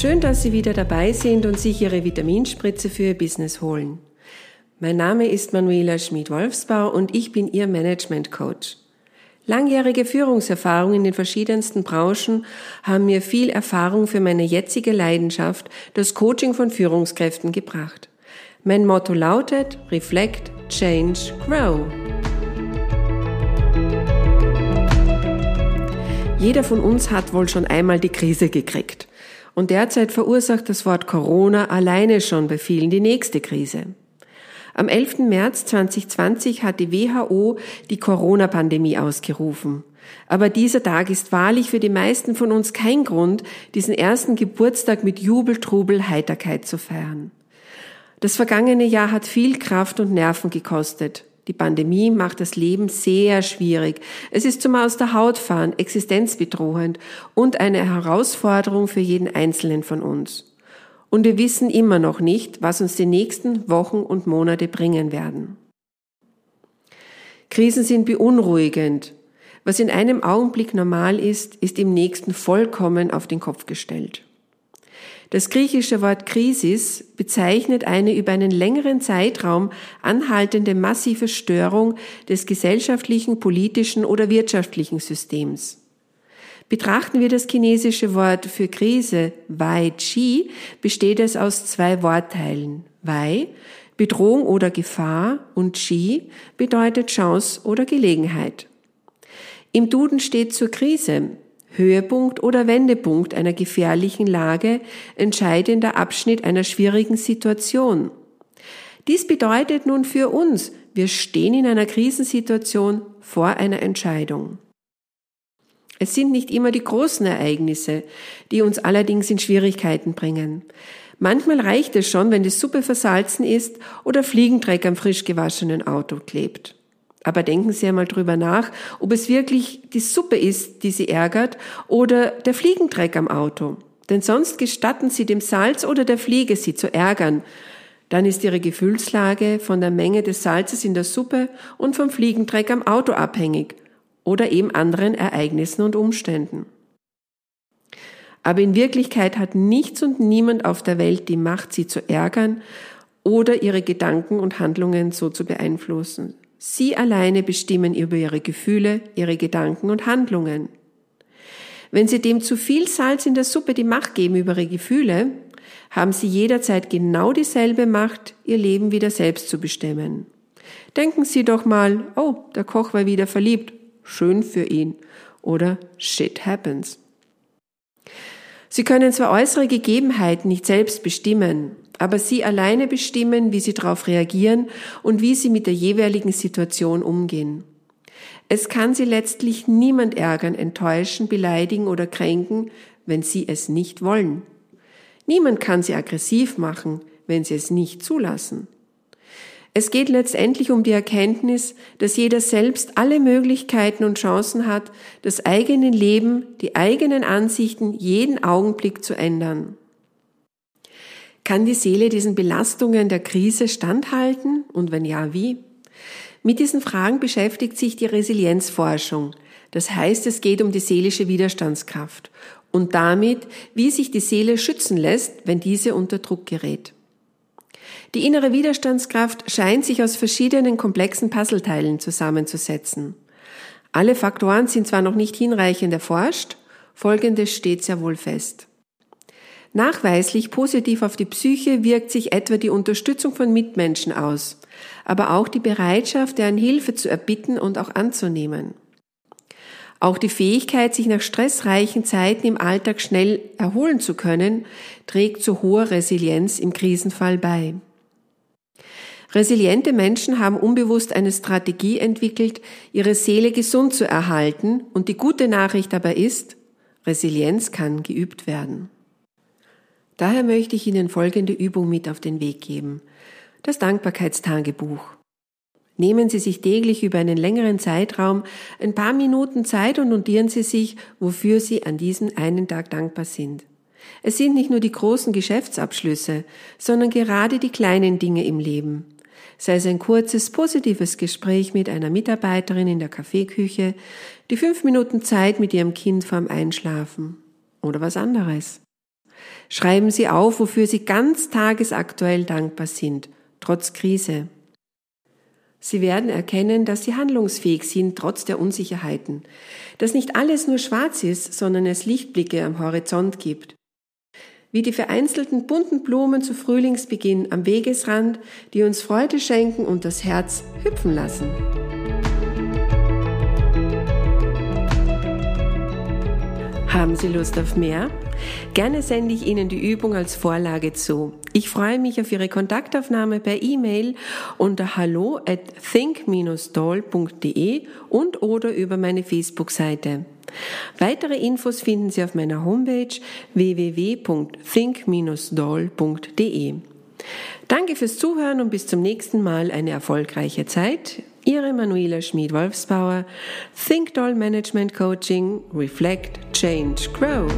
Schön, dass Sie wieder dabei sind und sich Ihre Vitaminspritze für Ihr Business holen. Mein Name ist Manuela Schmid-Wolfsbau und ich bin Ihr Management Coach. Langjährige Führungserfahrung in den verschiedensten Branchen haben mir viel Erfahrung für meine jetzige Leidenschaft, das Coaching von Führungskräften gebracht. Mein Motto lautet Reflect, Change, Grow. Jeder von uns hat wohl schon einmal die Krise gekriegt. Und derzeit verursacht das Wort Corona alleine schon bei vielen die nächste Krise. Am 11. März 2020 hat die WHO die Corona-Pandemie ausgerufen. Aber dieser Tag ist wahrlich für die meisten von uns kein Grund, diesen ersten Geburtstag mit Jubel, Trubel, Heiterkeit zu feiern. Das vergangene Jahr hat viel Kraft und Nerven gekostet. Die Pandemie macht das Leben sehr schwierig. Es ist zum Aus der Haut fahren, existenzbedrohend und eine Herausforderung für jeden Einzelnen von uns. Und wir wissen immer noch nicht, was uns die nächsten Wochen und Monate bringen werden. Krisen sind beunruhigend. Was in einem Augenblick normal ist, ist im nächsten vollkommen auf den Kopf gestellt. Das griechische Wort Krisis bezeichnet eine über einen längeren Zeitraum anhaltende massive Störung des gesellschaftlichen, politischen oder wirtschaftlichen Systems. Betrachten wir das chinesische Wort für Krise Wei Chi, besteht es aus zwei Wortteilen. Wei, Bedrohung oder Gefahr und Chi bedeutet Chance oder Gelegenheit. Im Duden steht zur Krise Höhepunkt oder Wendepunkt einer gefährlichen Lage, entscheidender Abschnitt einer schwierigen Situation. Dies bedeutet nun für uns, wir stehen in einer Krisensituation vor einer Entscheidung. Es sind nicht immer die großen Ereignisse, die uns allerdings in Schwierigkeiten bringen. Manchmal reicht es schon, wenn die Suppe versalzen ist oder Fliegendreck am frisch gewaschenen Auto klebt. Aber denken Sie einmal drüber nach, ob es wirklich die Suppe ist, die Sie ärgert oder der Fliegendreck am Auto. Denn sonst gestatten Sie dem Salz oder der Fliege, Sie zu ärgern. Dann ist Ihre Gefühlslage von der Menge des Salzes in der Suppe und vom Fliegendreck am Auto abhängig oder eben anderen Ereignissen und Umständen. Aber in Wirklichkeit hat nichts und niemand auf der Welt die Macht, Sie zu ärgern oder Ihre Gedanken und Handlungen so zu beeinflussen. Sie alleine bestimmen über ihre Gefühle, ihre Gedanken und Handlungen. Wenn Sie dem zu viel Salz in der Suppe die Macht geben über Ihre Gefühle, haben Sie jederzeit genau dieselbe Macht, Ihr Leben wieder selbst zu bestimmen. Denken Sie doch mal, oh, der Koch war wieder verliebt, schön für ihn. Oder shit happens. Sie können zwar äußere Gegebenheiten nicht selbst bestimmen, aber Sie alleine bestimmen, wie Sie darauf reagieren und wie Sie mit der jeweiligen Situation umgehen. Es kann Sie letztlich niemand ärgern, enttäuschen, beleidigen oder kränken, wenn Sie es nicht wollen. Niemand kann Sie aggressiv machen, wenn Sie es nicht zulassen. Es geht letztendlich um die Erkenntnis, dass jeder selbst alle Möglichkeiten und Chancen hat, das eigene Leben, die eigenen Ansichten jeden Augenblick zu ändern. Kann die Seele diesen Belastungen der Krise standhalten und wenn ja, wie? Mit diesen Fragen beschäftigt sich die Resilienzforschung. Das heißt, es geht um die seelische Widerstandskraft und damit, wie sich die Seele schützen lässt, wenn diese unter Druck gerät. Die innere Widerstandskraft scheint sich aus verschiedenen komplexen Puzzleteilen zusammenzusetzen. Alle Faktoren sind zwar noch nicht hinreichend erforscht, folgendes steht sehr wohl fest. Nachweislich positiv auf die Psyche wirkt sich etwa die Unterstützung von Mitmenschen aus, aber auch die Bereitschaft, deren Hilfe zu erbitten und auch anzunehmen. Auch die Fähigkeit, sich nach stressreichen Zeiten im Alltag schnell erholen zu können, trägt zu hoher Resilienz im Krisenfall bei. Resiliente Menschen haben unbewusst eine Strategie entwickelt, ihre Seele gesund zu erhalten, und die gute Nachricht dabei ist, Resilienz kann geübt werden. Daher möchte ich Ihnen folgende Übung mit auf den Weg geben. Das Dankbarkeitstagebuch. Nehmen Sie sich täglich über einen längeren Zeitraum ein paar Minuten Zeit und notieren Sie sich, wofür Sie an diesem einen Tag dankbar sind. Es sind nicht nur die großen Geschäftsabschlüsse, sondern gerade die kleinen Dinge im Leben. Sei es ein kurzes, positives Gespräch mit einer Mitarbeiterin in der Kaffeeküche, die fünf Minuten Zeit mit ihrem Kind vorm Einschlafen oder was anderes. Schreiben Sie auf, wofür Sie ganz tagesaktuell dankbar sind, trotz Krise. Sie werden erkennen, dass Sie handlungsfähig sind, trotz der Unsicherheiten, dass nicht alles nur schwarz ist, sondern es Lichtblicke am Horizont gibt. Wie die vereinzelten bunten Blumen zu Frühlingsbeginn am Wegesrand, die uns Freude schenken und das Herz hüpfen lassen. Haben Sie Lust auf mehr? Gerne sende ich Ihnen die Übung als Vorlage zu. Ich freue mich auf Ihre Kontaktaufnahme per E-Mail unter hallo at think-doll.de und oder über meine Facebook-Seite. Weitere Infos finden Sie auf meiner Homepage www.think-doll.de. Danke fürs Zuhören und bis zum nächsten Mal eine erfolgreiche Zeit. Ihre Manuela Schmid-Wolfsbauer, Think Doll Management Coaching, Reflect, Change, Grow.